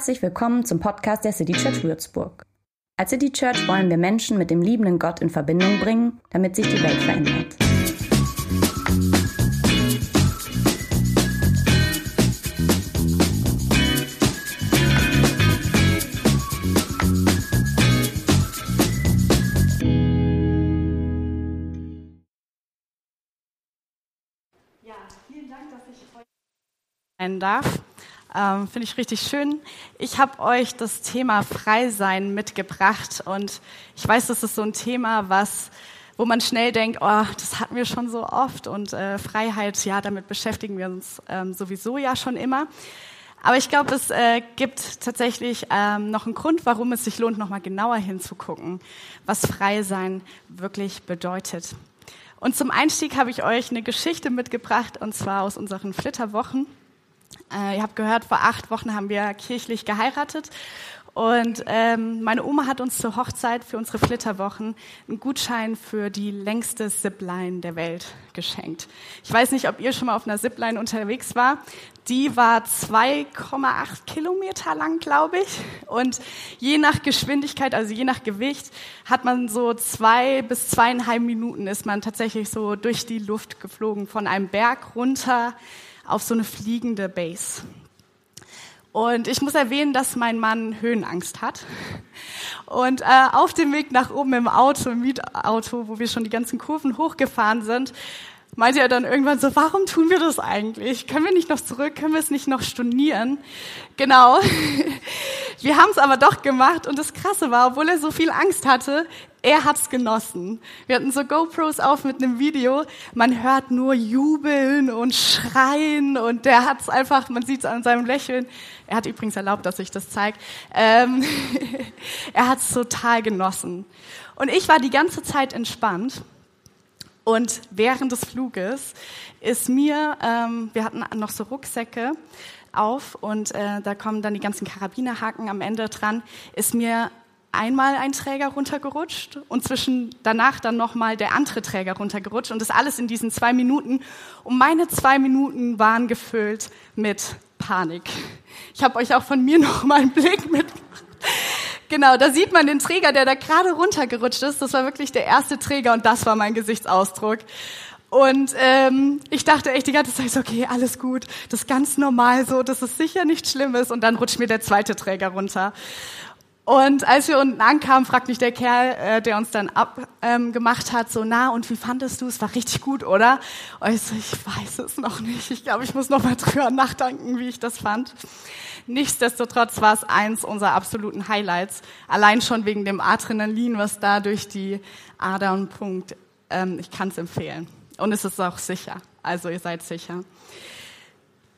Herzlich willkommen zum Podcast der City Church Würzburg. Als City Church wollen wir Menschen mit dem liebenden Gott in Verbindung bringen, damit sich die Welt verändert. Ja, vielen Dank, dass ich heute sein darf. Ähm, Finde ich richtig schön. Ich habe euch das Thema Freisein mitgebracht und ich weiß, das ist so ein Thema, was wo man schnell denkt, oh, das hatten wir schon so oft und äh, Freiheit, ja, damit beschäftigen wir uns ähm, sowieso ja schon immer. Aber ich glaube, es äh, gibt tatsächlich ähm, noch einen Grund, warum es sich lohnt, nochmal genauer hinzugucken, was Freisein wirklich bedeutet. Und zum Einstieg habe ich euch eine Geschichte mitgebracht, und zwar aus unseren Flitterwochen. Äh, ihr habt gehört, vor acht Wochen haben wir kirchlich geheiratet. Und ähm, meine Oma hat uns zur Hochzeit für unsere Flitterwochen einen Gutschein für die längste Zipline der Welt geschenkt. Ich weiß nicht, ob ihr schon mal auf einer Zipline unterwegs war. Die war 2,8 Kilometer lang, glaube ich. Und je nach Geschwindigkeit, also je nach Gewicht, hat man so zwei bis zweieinhalb Minuten ist man tatsächlich so durch die Luft geflogen, von einem Berg runter auf so eine fliegende Base. Und ich muss erwähnen, dass mein Mann Höhenangst hat. Und äh, auf dem Weg nach oben im Auto, im Mietauto, wo wir schon die ganzen Kurven hochgefahren sind, meinte er dann irgendwann so, warum tun wir das eigentlich? Können wir nicht noch zurück? Können wir es nicht noch stornieren? Genau. Wir haben es aber doch gemacht und das Krasse war, obwohl er so viel Angst hatte, er hat's genossen. Wir hatten so GoPros auf mit einem Video. Man hört nur jubeln und schreien und der hat's einfach, man sieht's an seinem Lächeln. Er hat übrigens erlaubt, dass ich das zeige. Ähm, er hat's total genossen. Und ich war die ganze Zeit entspannt. Und während des Fluges ist mir, ähm, wir hatten noch so Rucksäcke, auf und äh, da kommen dann die ganzen Karabinerhaken am Ende dran, ist mir einmal ein Träger runtergerutscht und zwischen danach dann nochmal der andere Träger runtergerutscht und das alles in diesen zwei Minuten. Und meine zwei Minuten waren gefüllt mit Panik. Ich habe euch auch von mir noch mal einen Blick mit. Genau, da sieht man den Träger, der da gerade runtergerutscht ist. Das war wirklich der erste Träger und das war mein Gesichtsausdruck. Und ähm, ich dachte echt die ganze Zeit, okay, alles gut, das ist ganz normal so, das ist sicher nichts Schlimmes. Und dann rutscht mir der zweite Träger runter. Und als wir unten ankamen, fragt mich der Kerl, äh, der uns dann abgemacht ähm, hat, so, na, und wie fandest du? Es war richtig gut, oder? Und ich so, ich weiß es noch nicht. Ich glaube, ich muss noch mal drüber nachdenken, wie ich das fand. Nichtsdestotrotz war es eins unserer absoluten Highlights. Allein schon wegen dem Adrenalin, was da durch die Adern punkt. Ähm, ich kann es empfehlen. Und es ist auch sicher. Also ihr seid sicher.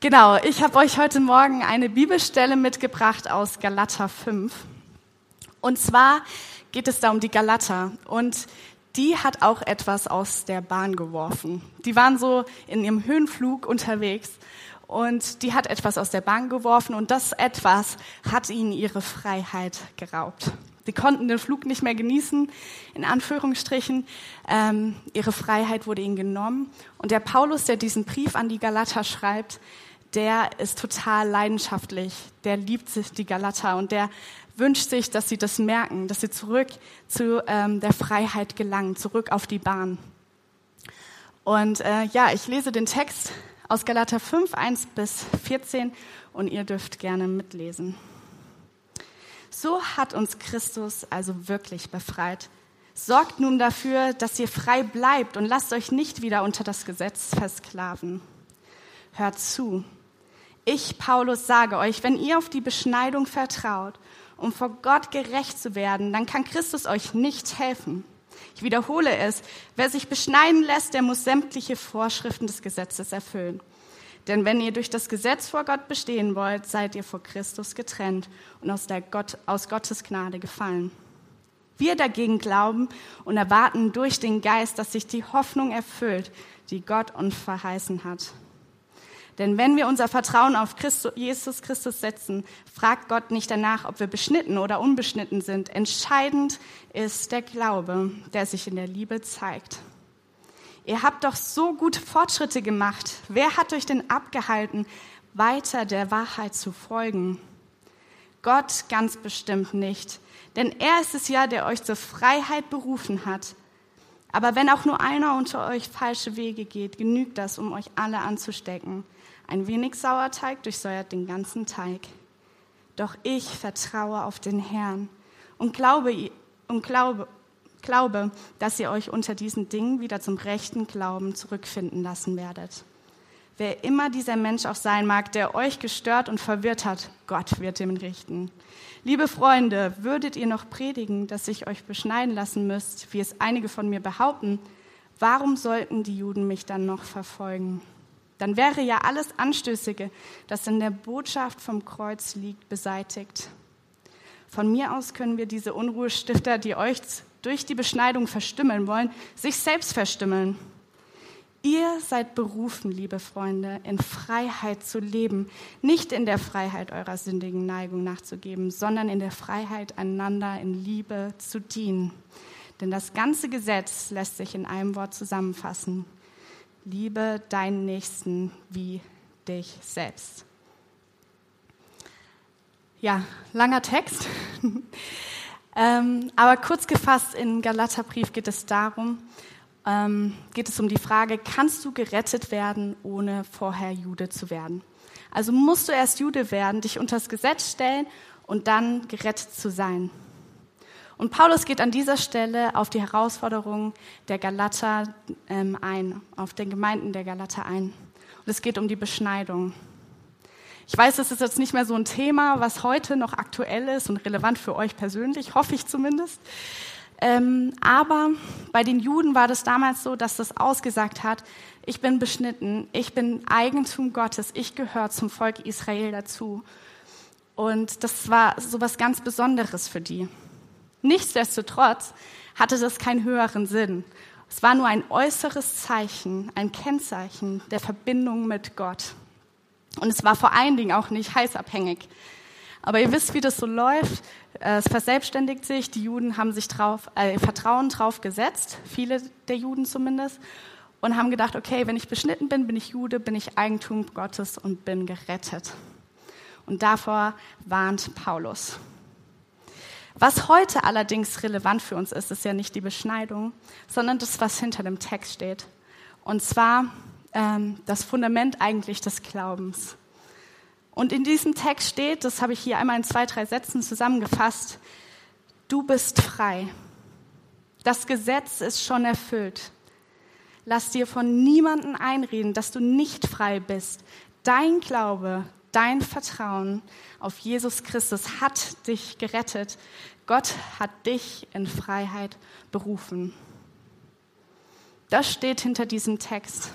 Genau, ich habe euch heute Morgen eine Bibelstelle mitgebracht aus Galater 5. Und zwar geht es da um die Galater. Und die hat auch etwas aus der Bahn geworfen. Die waren so in ihrem Höhenflug unterwegs und die hat etwas aus der Bahn geworfen und das etwas hat ihnen ihre Freiheit geraubt. Sie konnten den Flug nicht mehr genießen, in Anführungsstrichen. Ähm, ihre Freiheit wurde ihnen genommen. Und der Paulus, der diesen Brief an die Galater schreibt, der ist total leidenschaftlich. Der liebt sich die Galater und der wünscht sich, dass sie das merken, dass sie zurück zu ähm, der Freiheit gelangen, zurück auf die Bahn. Und äh, ja, ich lese den Text aus Galater 5, 1 bis 14 und ihr dürft gerne mitlesen. So hat uns Christus also wirklich befreit. Sorgt nun dafür, dass ihr frei bleibt und lasst euch nicht wieder unter das Gesetz versklaven. Hört zu. Ich, Paulus, sage euch, wenn ihr auf die Beschneidung vertraut, um vor Gott gerecht zu werden, dann kann Christus euch nicht helfen. Ich wiederhole es, wer sich beschneiden lässt, der muss sämtliche Vorschriften des Gesetzes erfüllen. Denn wenn ihr durch das Gesetz vor Gott bestehen wollt, seid ihr vor Christus getrennt und aus, Gott, aus Gottes Gnade gefallen. Wir dagegen glauben und erwarten durch den Geist, dass sich die Hoffnung erfüllt, die Gott uns verheißen hat. Denn wenn wir unser Vertrauen auf Christus, Jesus Christus setzen, fragt Gott nicht danach, ob wir beschnitten oder unbeschnitten sind. Entscheidend ist der Glaube, der sich in der Liebe zeigt. Ihr habt doch so gute Fortschritte gemacht. Wer hat euch denn abgehalten, weiter der Wahrheit zu folgen? Gott ganz bestimmt nicht. Denn er ist es ja, der euch zur Freiheit berufen hat. Aber wenn auch nur einer unter euch falsche Wege geht, genügt das, um euch alle anzustecken. Ein wenig Sauerteig durchsäuert den ganzen Teig. Doch ich vertraue auf den Herrn und glaube, und glaube, glaube, dass ihr euch unter diesen Dingen wieder zum rechten Glauben zurückfinden lassen werdet. Wer immer dieser Mensch auch sein mag, der euch gestört und verwirrt hat, Gott wird ihm richten. Liebe Freunde, würdet ihr noch predigen, dass ich euch beschneiden lassen müsst, wie es einige von mir behaupten? Warum sollten die Juden mich dann noch verfolgen? Dann wäre ja alles Anstößige, das in der Botschaft vom Kreuz liegt, beseitigt. Von mir aus können wir diese Unruhestifter, die euch durch die Beschneidung verstümmeln wollen, sich selbst verstümmeln. Ihr seid berufen, liebe Freunde, in Freiheit zu leben, nicht in der Freiheit eurer sündigen Neigung nachzugeben, sondern in der Freiheit, einander in Liebe zu dienen. Denn das ganze Gesetz lässt sich in einem Wort zusammenfassen. Liebe deinen Nächsten wie dich selbst. Ja, langer Text. ähm, aber kurz gefasst, im Galaterbrief geht es darum, ähm, geht es um die Frage, kannst du gerettet werden, ohne vorher Jude zu werden? Also musst du erst Jude werden, dich unter das Gesetz stellen und dann gerettet zu sein. Und Paulus geht an dieser Stelle auf die Herausforderungen der Galater ähm, ein, auf den Gemeinden der Galater ein. Und es geht um die Beschneidung. Ich weiß, es ist jetzt nicht mehr so ein Thema, was heute noch aktuell ist und relevant für euch persönlich, hoffe ich zumindest. Ähm, aber bei den Juden war das damals so, dass das ausgesagt hat, ich bin beschnitten, ich bin Eigentum Gottes, ich gehöre zum Volk Israel dazu. Und das war so was ganz Besonderes für die. Nichtsdestotrotz hatte das keinen höheren Sinn. Es war nur ein äußeres Zeichen, ein Kennzeichen der Verbindung mit Gott. Und es war vor allen Dingen auch nicht heißabhängig. Aber ihr wisst, wie das so läuft. Es verselbstständigt sich. Die Juden haben sich drauf, äh, Vertrauen drauf gesetzt, viele der Juden zumindest, und haben gedacht, okay, wenn ich beschnitten bin, bin ich Jude, bin ich Eigentum Gottes und bin gerettet. Und davor warnt Paulus. Was heute allerdings relevant für uns ist, ist ja nicht die Beschneidung, sondern das, was hinter dem Text steht. Und zwar ähm, das Fundament eigentlich des Glaubens. Und in diesem Text steht, das habe ich hier einmal in zwei, drei Sätzen zusammengefasst, du bist frei. Das Gesetz ist schon erfüllt. Lass dir von niemandem einreden, dass du nicht frei bist. Dein Glaube, dein Vertrauen auf Jesus Christus hat dich gerettet. Gott hat dich in Freiheit berufen. Das steht hinter diesem Text.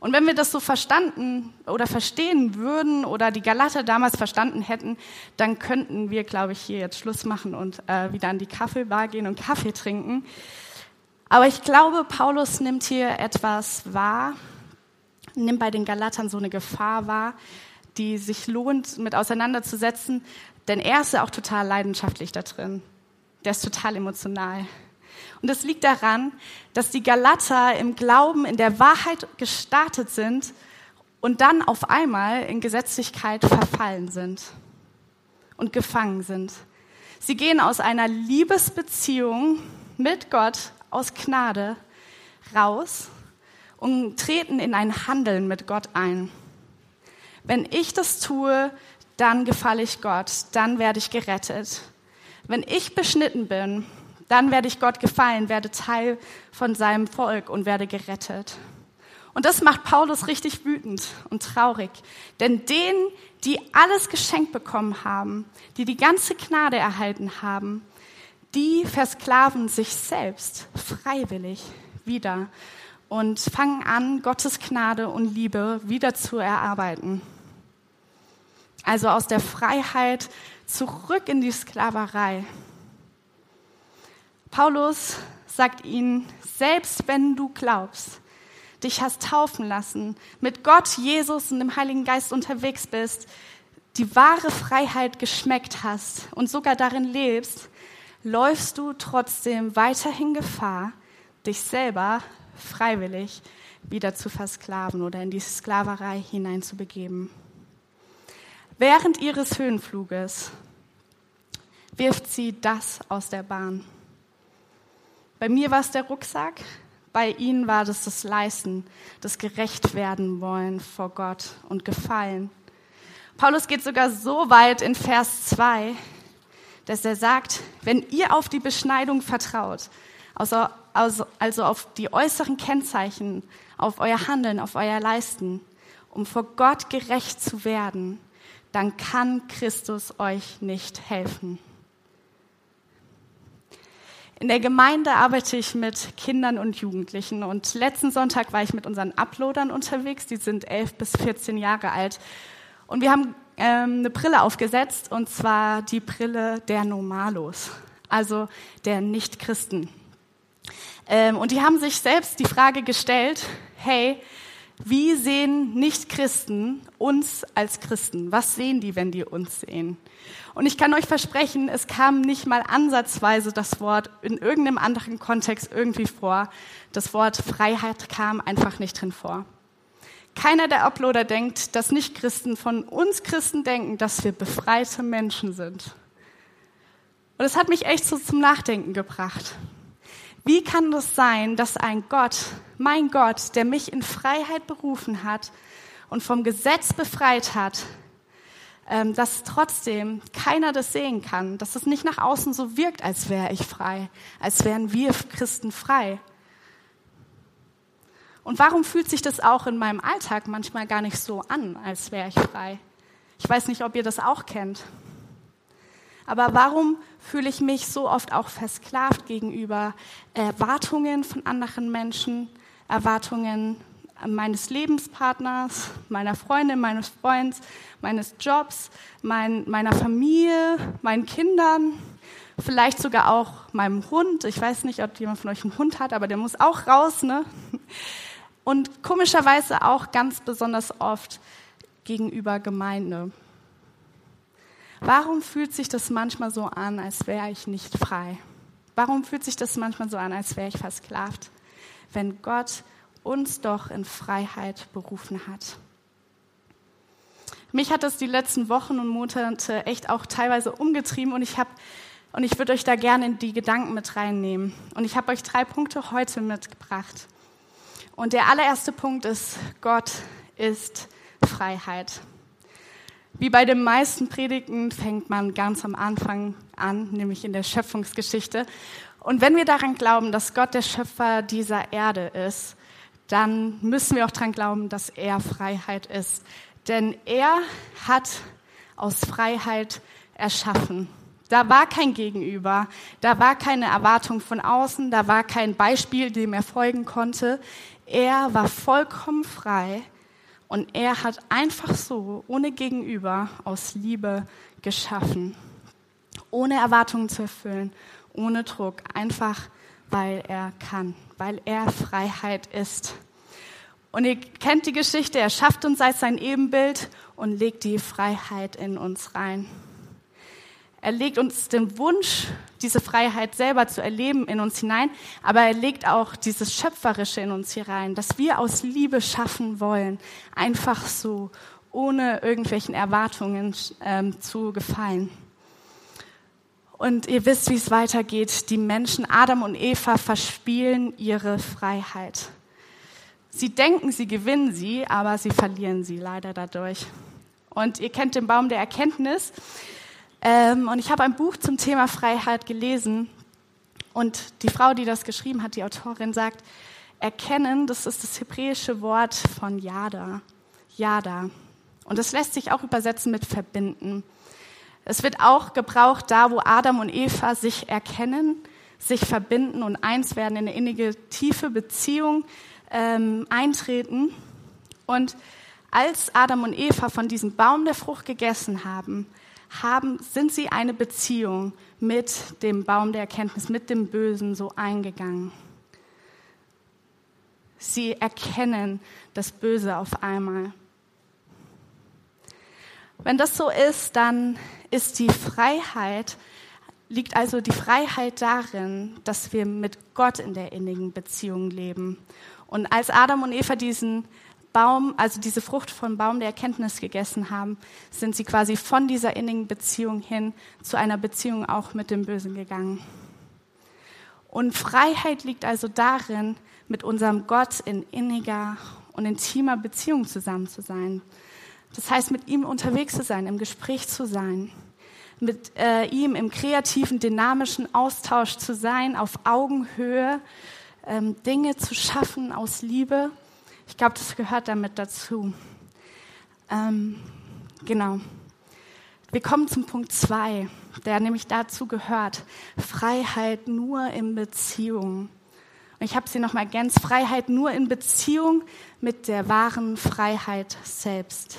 Und wenn wir das so verstanden oder verstehen würden oder die Galater damals verstanden hätten, dann könnten wir, glaube ich, hier jetzt Schluss machen und äh, wieder an die Kaffeebar gehen und Kaffee trinken. Aber ich glaube, Paulus nimmt hier etwas wahr, nimmt bei den Galatern so eine Gefahr wahr, die sich lohnt, mit auseinanderzusetzen, denn er ist ja auch total leidenschaftlich da drin. Der ist total emotional. Und das liegt daran, dass die Galater im Glauben, in der Wahrheit gestartet sind und dann auf einmal in Gesetzlichkeit verfallen sind und gefangen sind. Sie gehen aus einer Liebesbeziehung mit Gott aus Gnade raus und treten in ein Handeln mit Gott ein. Wenn ich das tue, dann gefalle ich Gott, dann werde ich gerettet. Wenn ich beschnitten bin, dann werde ich Gott gefallen, werde Teil von seinem Volk und werde gerettet. Und das macht Paulus richtig wütend und traurig. Denn denen, die alles geschenkt bekommen haben, die die ganze Gnade erhalten haben, die versklaven sich selbst freiwillig wieder und fangen an, Gottes Gnade und Liebe wieder zu erarbeiten. Also aus der Freiheit zurück in die Sklaverei. Paulus sagt ihnen, selbst wenn du glaubst, dich hast taufen lassen, mit Gott, Jesus und dem Heiligen Geist unterwegs bist, die wahre Freiheit geschmeckt hast und sogar darin lebst, läufst du trotzdem weiterhin Gefahr, dich selber freiwillig wieder zu versklaven oder in die Sklaverei hineinzubegeben. Während ihres Höhenfluges wirft sie das aus der Bahn. Bei mir war es der Rucksack, bei ihnen war das das Leisten, das gerecht werden wollen vor Gott und gefallen. Paulus geht sogar so weit in Vers 2, dass er sagt, wenn ihr auf die Beschneidung vertraut, also, also, also auf die äußeren Kennzeichen, auf euer Handeln, auf euer Leisten, um vor Gott gerecht zu werden, dann kann Christus euch nicht helfen. In der Gemeinde arbeite ich mit Kindern und Jugendlichen und letzten Sonntag war ich mit unseren Uploadern unterwegs, die sind elf bis 14 Jahre alt und wir haben ähm, eine Brille aufgesetzt und zwar die Brille der Normalos, also der Nichtchristen. Ähm, und die haben sich selbst die Frage gestellt, hey, wie sehen Nichtchristen uns als Christen? Was sehen die, wenn die uns sehen? Und ich kann euch versprechen, es kam nicht mal ansatzweise das Wort in irgendeinem anderen Kontext irgendwie vor. Das Wort Freiheit kam einfach nicht drin vor. Keiner der Uploader denkt, dass Nichtchristen von uns Christen denken, dass wir befreite Menschen sind. Und es hat mich echt so zum Nachdenken gebracht. Wie kann das sein, dass ein Gott, mein Gott, der mich in Freiheit berufen hat und vom Gesetz befreit hat, ähm, dass trotzdem keiner das sehen kann, dass es nicht nach außen so wirkt, als wäre ich frei, als wären wir Christen frei. Und warum fühlt sich das auch in meinem Alltag manchmal gar nicht so an, als wäre ich frei? Ich weiß nicht, ob ihr das auch kennt. Aber warum fühle ich mich so oft auch versklavt gegenüber Erwartungen von anderen Menschen, Erwartungen meines Lebenspartners, meiner Freundin, meines Freunds, meines Jobs, mein, meiner Familie, meinen Kindern, vielleicht sogar auch meinem Hund. Ich weiß nicht, ob jemand von euch einen Hund hat, aber der muss auch raus. Ne? Und komischerweise auch ganz besonders oft gegenüber Gemeinde. Warum fühlt sich das manchmal so an, als wäre ich nicht frei? Warum fühlt sich das manchmal so an, als wäre ich versklavt, wenn Gott uns doch in Freiheit berufen hat? Mich hat das die letzten Wochen und Monate echt auch teilweise umgetrieben und ich habe und ich würde euch da gerne in die Gedanken mit reinnehmen. Und ich habe euch drei Punkte heute mitgebracht. Und der allererste Punkt ist, Gott ist Freiheit. Wie bei den meisten Predigten fängt man ganz am Anfang an, nämlich in der Schöpfungsgeschichte. Und wenn wir daran glauben, dass Gott der Schöpfer dieser Erde ist, dann müssen wir auch daran glauben, dass er Freiheit ist. Denn er hat aus Freiheit erschaffen. Da war kein Gegenüber, da war keine Erwartung von außen, da war kein Beispiel, dem er folgen konnte. Er war vollkommen frei und er hat einfach so, ohne Gegenüber, aus Liebe geschaffen. Ohne Erwartungen zu erfüllen, ohne Druck, einfach weil er kann, weil er Freiheit ist. Und ihr kennt die Geschichte, er schafft uns als sein Ebenbild und legt die Freiheit in uns rein. Er legt uns den Wunsch, diese Freiheit selber zu erleben, in uns hinein, aber er legt auch dieses Schöpferische in uns hier rein, dass wir aus Liebe schaffen wollen, einfach so, ohne irgendwelchen Erwartungen ähm, zu gefallen. Und ihr wisst, wie es weitergeht. Die Menschen, Adam und Eva, verspielen ihre Freiheit. Sie denken, sie gewinnen sie, aber sie verlieren sie leider dadurch. Und ihr kennt den Baum der Erkenntnis. Ähm, und ich habe ein Buch zum Thema Freiheit gelesen. Und die Frau, die das geschrieben hat, die Autorin, sagt, erkennen, das ist das hebräische Wort von Yada. Yada. Und das lässt sich auch übersetzen mit verbinden. Es wird auch gebraucht da, wo Adam und Eva sich erkennen, sich verbinden und eins werden, in eine innige, tiefe Beziehung ähm, eintreten. Und als Adam und Eva von diesem Baum der Frucht gegessen haben, haben, sind sie eine Beziehung mit dem Baum der Erkenntnis, mit dem Bösen so eingegangen. Sie erkennen das Böse auf einmal. Wenn das so ist, dann ist die Freiheit, liegt also die Freiheit darin, dass wir mit Gott in der innigen Beziehung leben. Und als Adam und Eva diesen Baum, also diese Frucht vom Baum der Erkenntnis gegessen haben, sind sie quasi von dieser innigen Beziehung hin zu einer Beziehung auch mit dem Bösen gegangen. Und Freiheit liegt also darin, mit unserem Gott in inniger und intimer Beziehung zusammen zu sein. Das heißt, mit ihm unterwegs zu sein, im Gespräch zu sein, mit äh, ihm im kreativen, dynamischen Austausch zu sein, auf Augenhöhe, ähm, Dinge zu schaffen aus Liebe. Ich glaube, das gehört damit dazu. Ähm, genau. Wir kommen zum Punkt zwei, der nämlich dazu gehört. Freiheit nur in Beziehung. Und ich habe sie noch mal ergänzt. Freiheit nur in Beziehung mit der wahren Freiheit selbst.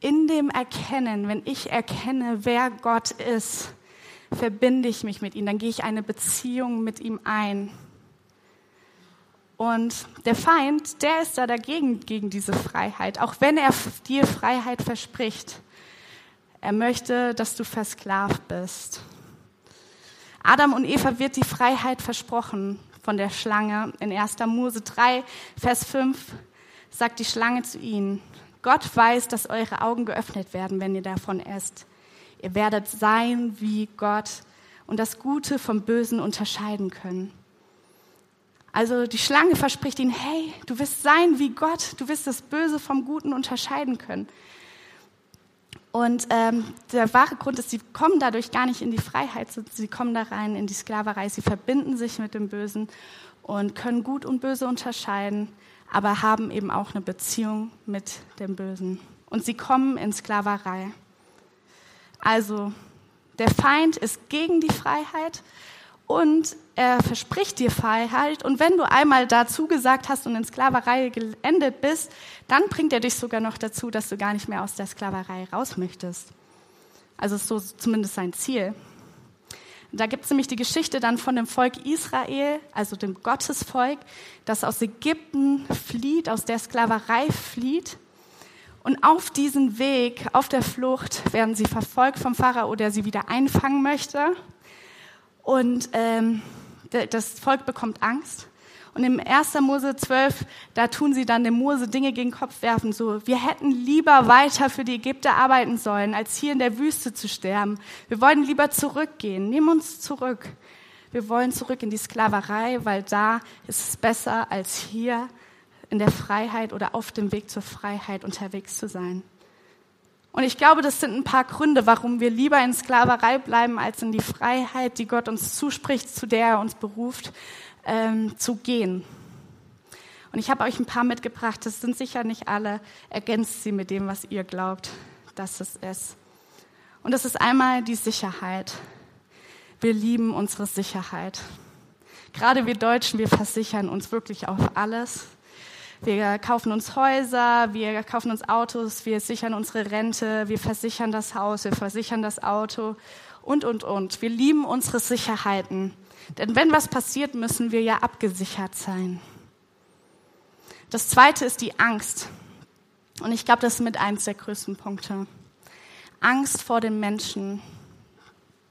In dem Erkennen, wenn ich erkenne, wer Gott ist, verbinde ich mich mit ihm, dann gehe ich eine Beziehung mit ihm ein. Und der Feind, der ist da dagegen, gegen diese Freiheit, auch wenn er dir Freiheit verspricht. Er möchte, dass du versklavt bist. Adam und Eva wird die Freiheit versprochen von der Schlange. In 1. Mose 3, Vers 5 sagt die Schlange zu ihnen, Gott weiß, dass eure Augen geöffnet werden, wenn ihr davon esst. Ihr werdet sein wie Gott und das Gute vom Bösen unterscheiden können. Also die Schlange verspricht ihnen, hey, du wirst sein wie Gott, du wirst das Böse vom Guten unterscheiden können. Und ähm, der wahre Grund ist, sie kommen dadurch gar nicht in die Freiheit, sie kommen da rein in die Sklaverei, sie verbinden sich mit dem Bösen und können Gut und Böse unterscheiden, aber haben eben auch eine Beziehung mit dem Bösen. Und sie kommen in Sklaverei. Also der Feind ist gegen die Freiheit und er verspricht dir Freiheit. Und wenn du einmal dazu gesagt hast und in Sklaverei geendet bist, dann bringt er dich sogar noch dazu, dass du gar nicht mehr aus der Sklaverei raus möchtest. Also ist so zumindest sein Ziel. Da gibt es nämlich die Geschichte dann von dem Volk Israel, also dem Gottesvolk, das aus Ägypten flieht, aus der Sklaverei flieht. Und auf diesem Weg, auf der Flucht, werden sie verfolgt vom Pharao, der sie wieder einfangen möchte. Und ähm, das Volk bekommt Angst. Und im 1. Mose 12, da tun sie dann dem Mose Dinge gegen den Kopf werfen, so, wir hätten lieber weiter für die Ägypter arbeiten sollen, als hier in der Wüste zu sterben. Wir wollen lieber zurückgehen. Nimm uns zurück. Wir wollen zurück in die Sklaverei, weil da ist es besser, als hier in der Freiheit oder auf dem Weg zur Freiheit unterwegs zu sein. Und ich glaube, das sind ein paar Gründe, warum wir lieber in Sklaverei bleiben, als in die Freiheit, die Gott uns zuspricht, zu der er uns beruft, ähm, zu gehen. Und ich habe euch ein paar mitgebracht, das sind sicher nicht alle. Ergänzt sie mit dem, was ihr glaubt, dass es ist. Und das ist einmal die Sicherheit. Wir lieben unsere Sicherheit. Gerade wir Deutschen, wir versichern uns wirklich auf alles. Wir kaufen uns Häuser, wir kaufen uns Autos, wir sichern unsere Rente, wir versichern das Haus, wir versichern das Auto und, und, und. Wir lieben unsere Sicherheiten. Denn wenn was passiert, müssen wir ja abgesichert sein. Das zweite ist die Angst. Und ich glaube, das ist mit eins der größten Punkte. Angst vor den Menschen,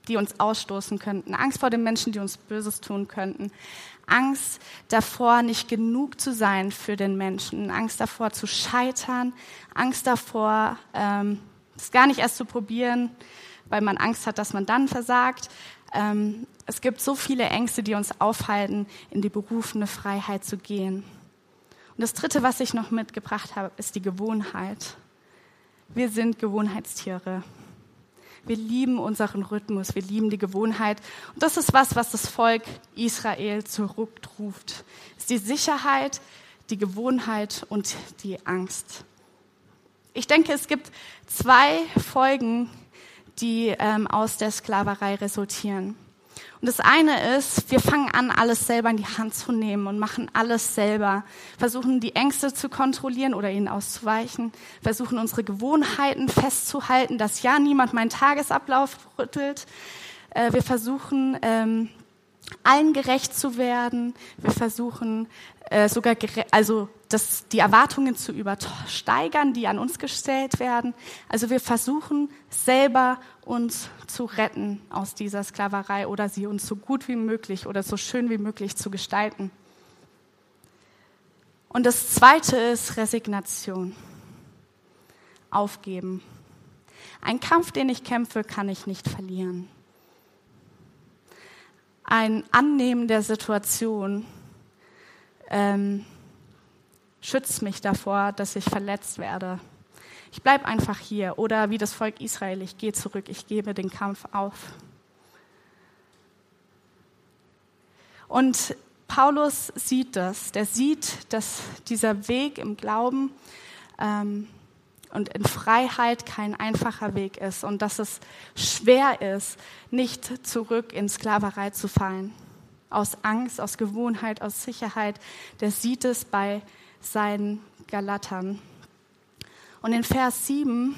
die uns ausstoßen könnten. Angst vor den Menschen, die uns Böses tun könnten. Angst davor, nicht genug zu sein für den Menschen, Angst davor zu scheitern, Angst davor, ähm, es gar nicht erst zu probieren, weil man Angst hat, dass man dann versagt. Ähm, es gibt so viele Ängste, die uns aufhalten, in die berufene Freiheit zu gehen. Und das Dritte, was ich noch mitgebracht habe, ist die Gewohnheit. Wir sind Gewohnheitstiere. Wir lieben unseren Rhythmus, wir lieben die Gewohnheit. Und das ist was, was das Volk Israel zurückruft. Es ist die Sicherheit, die Gewohnheit und die Angst. Ich denke, es gibt zwei Folgen, die ähm, aus der Sklaverei resultieren. Und das eine ist, wir fangen an, alles selber in die Hand zu nehmen und machen alles selber. Versuchen die Ängste zu kontrollieren oder ihnen auszuweichen. Versuchen unsere Gewohnheiten festzuhalten, dass ja niemand meinen Tagesablauf rüttelt. Äh, wir versuchen, ähm, allen gerecht zu werden. Wir versuchen äh, sogar, also das, die Erwartungen zu übersteigern, die an uns gestellt werden. Also wir versuchen selber uns zu retten aus dieser Sklaverei oder sie uns so gut wie möglich oder so schön wie möglich zu gestalten. Und das zweite ist Resignation. Aufgeben. Ein Kampf, den ich kämpfe, kann ich nicht verlieren. Ein Annehmen der Situation ähm, schützt mich davor, dass ich verletzt werde. Ich bleibe einfach hier. Oder wie das Volk Israel, ich gehe zurück, ich gebe den Kampf auf. Und Paulus sieht das. Der sieht, dass dieser Weg im Glauben ähm, und in Freiheit kein einfacher Weg ist und dass es schwer ist, nicht zurück in Sklaverei zu fallen. Aus Angst, aus Gewohnheit, aus Sicherheit. Der sieht es bei seinen Galatern. Und in Vers 7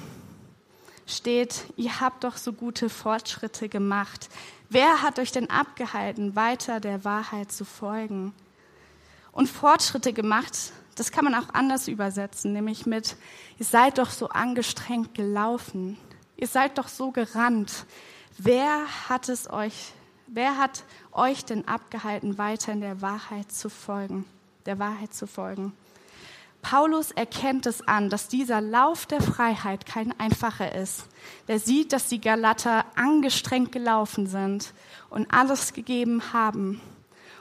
steht, ihr habt doch so gute Fortschritte gemacht. Wer hat euch denn abgehalten, weiter der Wahrheit zu folgen? Und Fortschritte gemacht das kann man auch anders übersetzen, nämlich mit, ihr seid doch so angestrengt gelaufen, ihr seid doch so gerannt. Wer hat es euch, wer hat euch denn abgehalten, weiter in der Wahrheit zu folgen, der Wahrheit zu folgen? Paulus erkennt es an, dass dieser Lauf der Freiheit kein einfacher ist. Der sieht, dass die Galater angestrengt gelaufen sind und alles gegeben haben.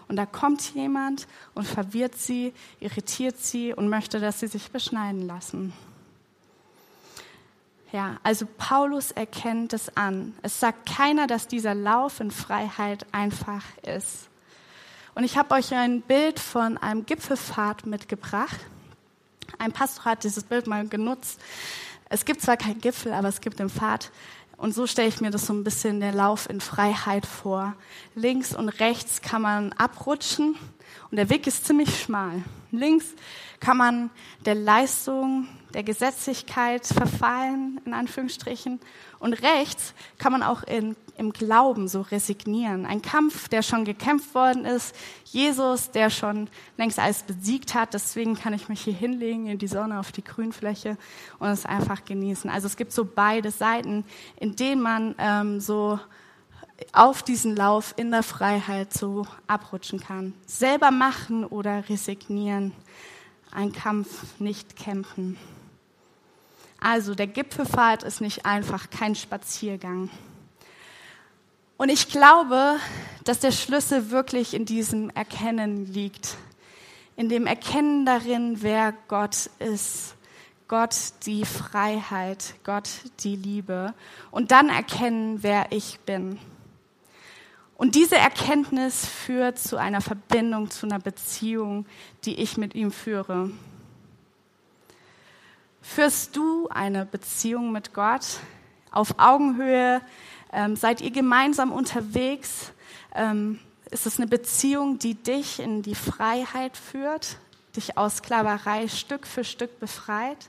Und da kommt jemand und verwirrt sie, irritiert sie und möchte, dass sie sich beschneiden lassen. Ja, also Paulus erkennt es an. Es sagt keiner, dass dieser Lauf in Freiheit einfach ist. Und ich habe euch ein Bild von einem Gipfelfahrt mitgebracht. Ein Pastor hat dieses Bild mal genutzt. Es gibt zwar keinen Gipfel, aber es gibt den Pfad. Und so stelle ich mir das so ein bisschen der Lauf in Freiheit vor. Links und rechts kann man abrutschen und der Weg ist ziemlich schmal. Links kann man der Leistung, der Gesetzlichkeit verfallen, in Anführungsstrichen. Und rechts kann man auch in, im Glauben so resignieren. Ein Kampf, der schon gekämpft worden ist. Jesus, der schon längst alles besiegt hat. Deswegen kann ich mich hier hinlegen in die Sonne auf die Grünfläche und es einfach genießen. Also es gibt so beide Seiten, in denen man ähm, so auf diesen Lauf in der Freiheit so abrutschen kann. Selber machen oder resignieren. Ein Kampf nicht kämpfen. Also der Gipfelfahrt ist nicht einfach kein Spaziergang. Und ich glaube, dass der Schlüssel wirklich in diesem Erkennen liegt. In dem Erkennen darin, wer Gott ist. Gott die Freiheit, Gott die Liebe. Und dann erkennen, wer ich bin. Und diese Erkenntnis führt zu einer Verbindung, zu einer Beziehung, die ich mit ihm führe. Führst du eine Beziehung mit Gott auf Augenhöhe? Ähm, seid ihr gemeinsam unterwegs? Ähm, ist es eine Beziehung, die dich in die Freiheit führt, dich aus Sklaverei Stück für Stück befreit?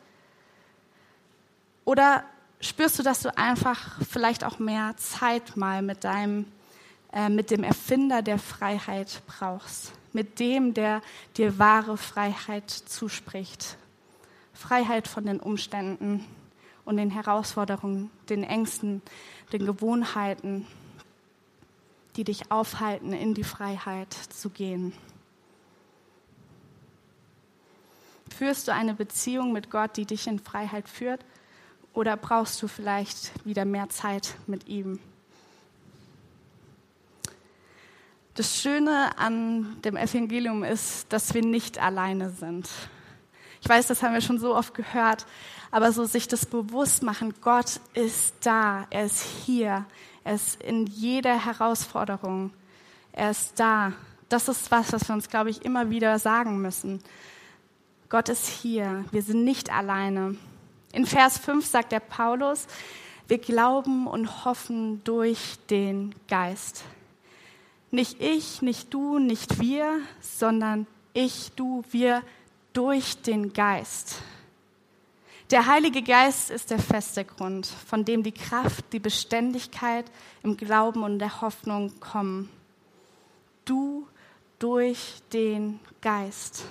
Oder spürst du, dass du einfach vielleicht auch mehr Zeit mal mit deinem äh, mit dem Erfinder der Freiheit brauchst, mit dem, der dir wahre Freiheit zuspricht. Freiheit von den Umständen und den Herausforderungen, den Ängsten, den Gewohnheiten, die dich aufhalten, in die Freiheit zu gehen. Führst du eine Beziehung mit Gott, die dich in Freiheit führt? Oder brauchst du vielleicht wieder mehr Zeit mit ihm? Das Schöne an dem Evangelium ist, dass wir nicht alleine sind. Ich weiß, das haben wir schon so oft gehört, aber so sich das bewusst machen, Gott ist da, er ist hier, er ist in jeder Herausforderung, er ist da. Das ist was, was wir uns, glaube ich, immer wieder sagen müssen. Gott ist hier, wir sind nicht alleine. In Vers 5 sagt der Paulus, wir glauben und hoffen durch den Geist. Nicht ich, nicht du, nicht wir, sondern ich, du, wir durch den Geist. Der Heilige Geist ist der feste Grund, von dem die Kraft, die Beständigkeit im Glauben und der Hoffnung kommen. Du durch den Geist.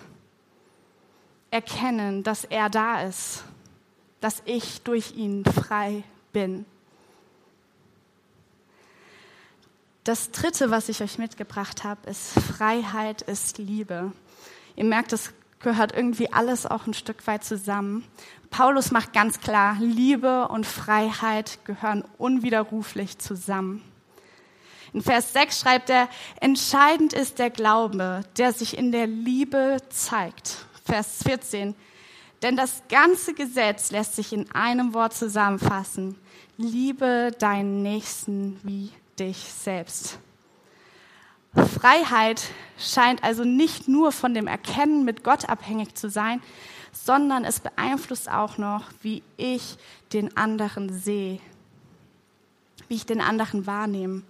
Erkennen, dass er da ist, dass ich durch ihn frei bin. Das Dritte, was ich euch mitgebracht habe, ist Freiheit ist Liebe. Ihr merkt, es gehört irgendwie alles auch ein Stück weit zusammen. Paulus macht ganz klar, Liebe und Freiheit gehören unwiderruflich zusammen. In Vers 6 schreibt er, entscheidend ist der Glaube, der sich in der Liebe zeigt. Vers 14, denn das ganze Gesetz lässt sich in einem Wort zusammenfassen. Liebe deinen Nächsten wie dich selbst. Freiheit scheint also nicht nur von dem Erkennen mit Gott abhängig zu sein, sondern es beeinflusst auch noch, wie ich den anderen sehe, wie ich den anderen wahrnehme.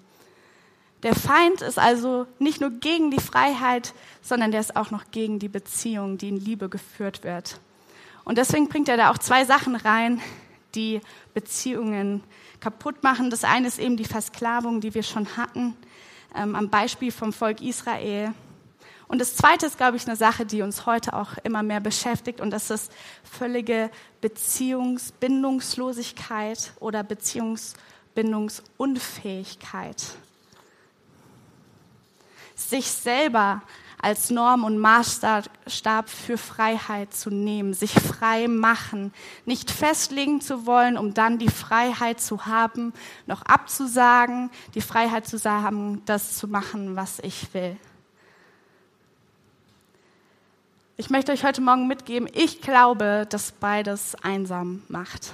Der Feind ist also nicht nur gegen die Freiheit, sondern der ist auch noch gegen die Beziehung, die in Liebe geführt wird. Und deswegen bringt er da auch zwei Sachen rein, die Beziehungen kaputt machen. Das eine ist eben die Versklavung, die wir schon hatten ähm, am Beispiel vom Volk Israel. Und das Zweite ist, glaube ich, eine Sache, die uns heute auch immer mehr beschäftigt, und das ist völlige Beziehungsbindungslosigkeit oder Beziehungsbindungsunfähigkeit. Sich selber als Norm und Maßstab für Freiheit zu nehmen, sich frei machen, nicht festlegen zu wollen, um dann die Freiheit zu haben, noch abzusagen, die Freiheit zu haben, das zu machen, was ich will. Ich möchte euch heute Morgen mitgeben, ich glaube, dass beides einsam macht.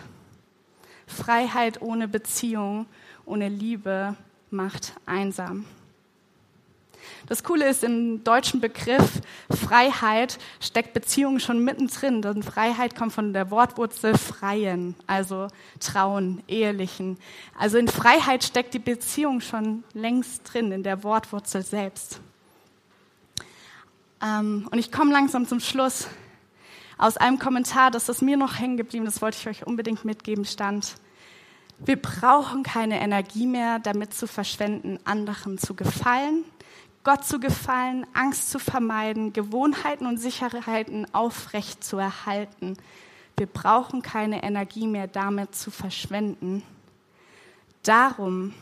Freiheit ohne Beziehung, ohne Liebe macht einsam. Das Coole ist, im deutschen Begriff Freiheit steckt Beziehung schon mittendrin. Denn Freiheit kommt von der Wortwurzel freien, also trauen, ehelichen. Also in Freiheit steckt die Beziehung schon längst drin, in der Wortwurzel selbst. Ähm, und ich komme langsam zum Schluss. Aus einem Kommentar, das ist mir noch hängen geblieben, das wollte ich euch unbedingt mitgeben, stand, wir brauchen keine Energie mehr, damit zu verschwenden, anderen zu gefallen, Gott zu gefallen, Angst zu vermeiden, Gewohnheiten und Sicherheiten aufrecht zu erhalten. Wir brauchen keine Energie mehr damit zu verschwenden. Darum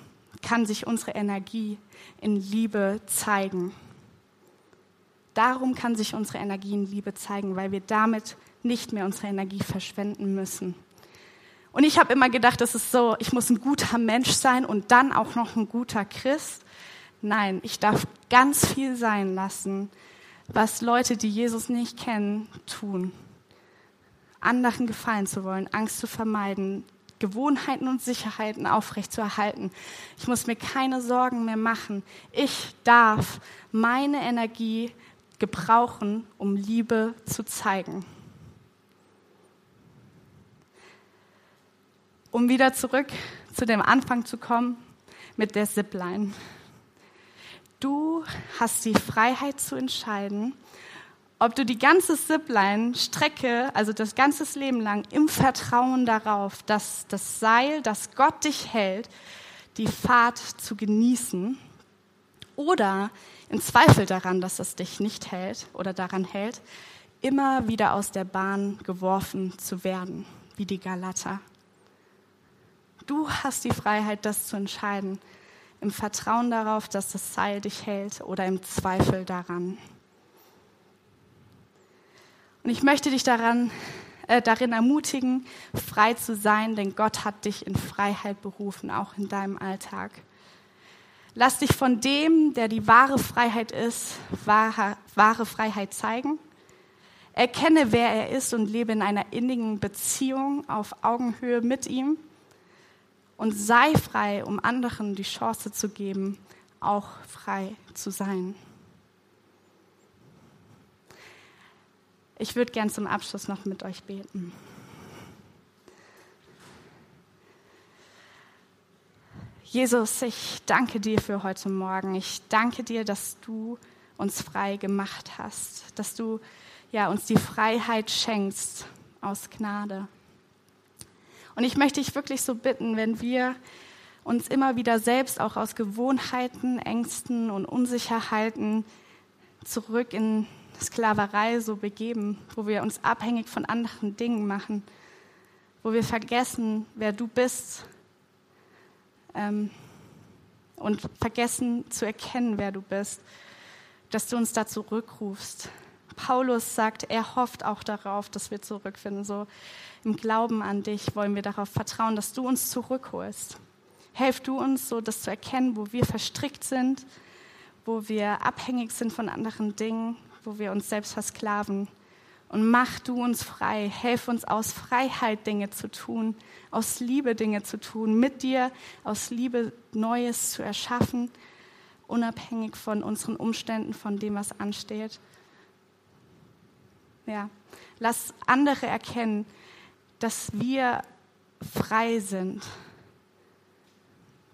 kann sich unsere Energie in Liebe zeigen. Darum kann sich unsere Energie in Liebe zeigen, weil wir damit nicht mehr unsere Energie verschwenden müssen. Und ich habe immer gedacht, das ist so, ich muss ein guter Mensch sein und dann auch noch ein guter Christ. Nein, ich darf ganz viel sein lassen, was Leute, die Jesus nicht kennen, tun. Anderen gefallen zu wollen, Angst zu vermeiden, Gewohnheiten und Sicherheiten aufrechtzuerhalten. Ich muss mir keine Sorgen mehr machen. Ich darf meine Energie gebrauchen, um Liebe zu zeigen. Um wieder zurück zu dem Anfang zu kommen mit der Zipline. Du hast die Freiheit zu entscheiden, ob du die ganze Zipline-Strecke, also das ganze Leben lang, im Vertrauen darauf, dass das Seil, das Gott dich hält, die Fahrt zu genießen, oder in Zweifel daran, dass es dich nicht hält oder daran hält, immer wieder aus der Bahn geworfen zu werden, wie die Galater. Du hast die Freiheit, das zu entscheiden im Vertrauen darauf, dass das Seil dich hält oder im Zweifel daran. Und ich möchte dich daran, äh, darin ermutigen, frei zu sein, denn Gott hat dich in Freiheit berufen, auch in deinem Alltag. Lass dich von dem, der die wahre Freiheit ist, wahre, wahre Freiheit zeigen. Erkenne, wer er ist und lebe in einer innigen Beziehung auf Augenhöhe mit ihm und sei frei, um anderen die Chance zu geben, auch frei zu sein. Ich würde gern zum Abschluss noch mit euch beten. Jesus, ich danke dir für heute Morgen. Ich danke dir, dass du uns frei gemacht hast, dass du ja, uns die Freiheit schenkst aus Gnade. Und ich möchte dich wirklich so bitten, wenn wir uns immer wieder selbst auch aus Gewohnheiten, Ängsten und Unsicherheiten zurück in Sklaverei so begeben, wo wir uns abhängig von anderen Dingen machen, wo wir vergessen, wer du bist ähm, und vergessen zu erkennen, wer du bist, dass du uns da zurückrufst. Paulus sagt, er hofft auch darauf, dass wir zurückfinden. So im Glauben an dich wollen wir darauf vertrauen, dass du uns zurückholst. Helf du uns, so das zu erkennen, wo wir verstrickt sind, wo wir abhängig sind von anderen Dingen, wo wir uns selbst versklaven. Und mach du uns frei. Helf uns aus Freiheit Dinge zu tun, aus Liebe Dinge zu tun, mit dir aus Liebe Neues zu erschaffen, unabhängig von unseren Umständen, von dem, was ansteht. Ja, lass andere erkennen, dass wir frei sind.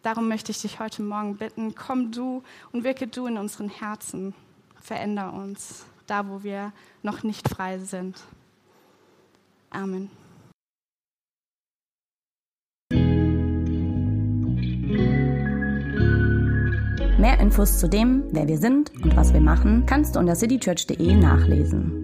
Darum möchte ich dich heute Morgen bitten, komm du und wirke du in unseren Herzen. Veränder uns, da wo wir noch nicht frei sind. Amen. Mehr Infos zu dem, wer wir sind und was wir machen, kannst du unter citychurch.de nachlesen.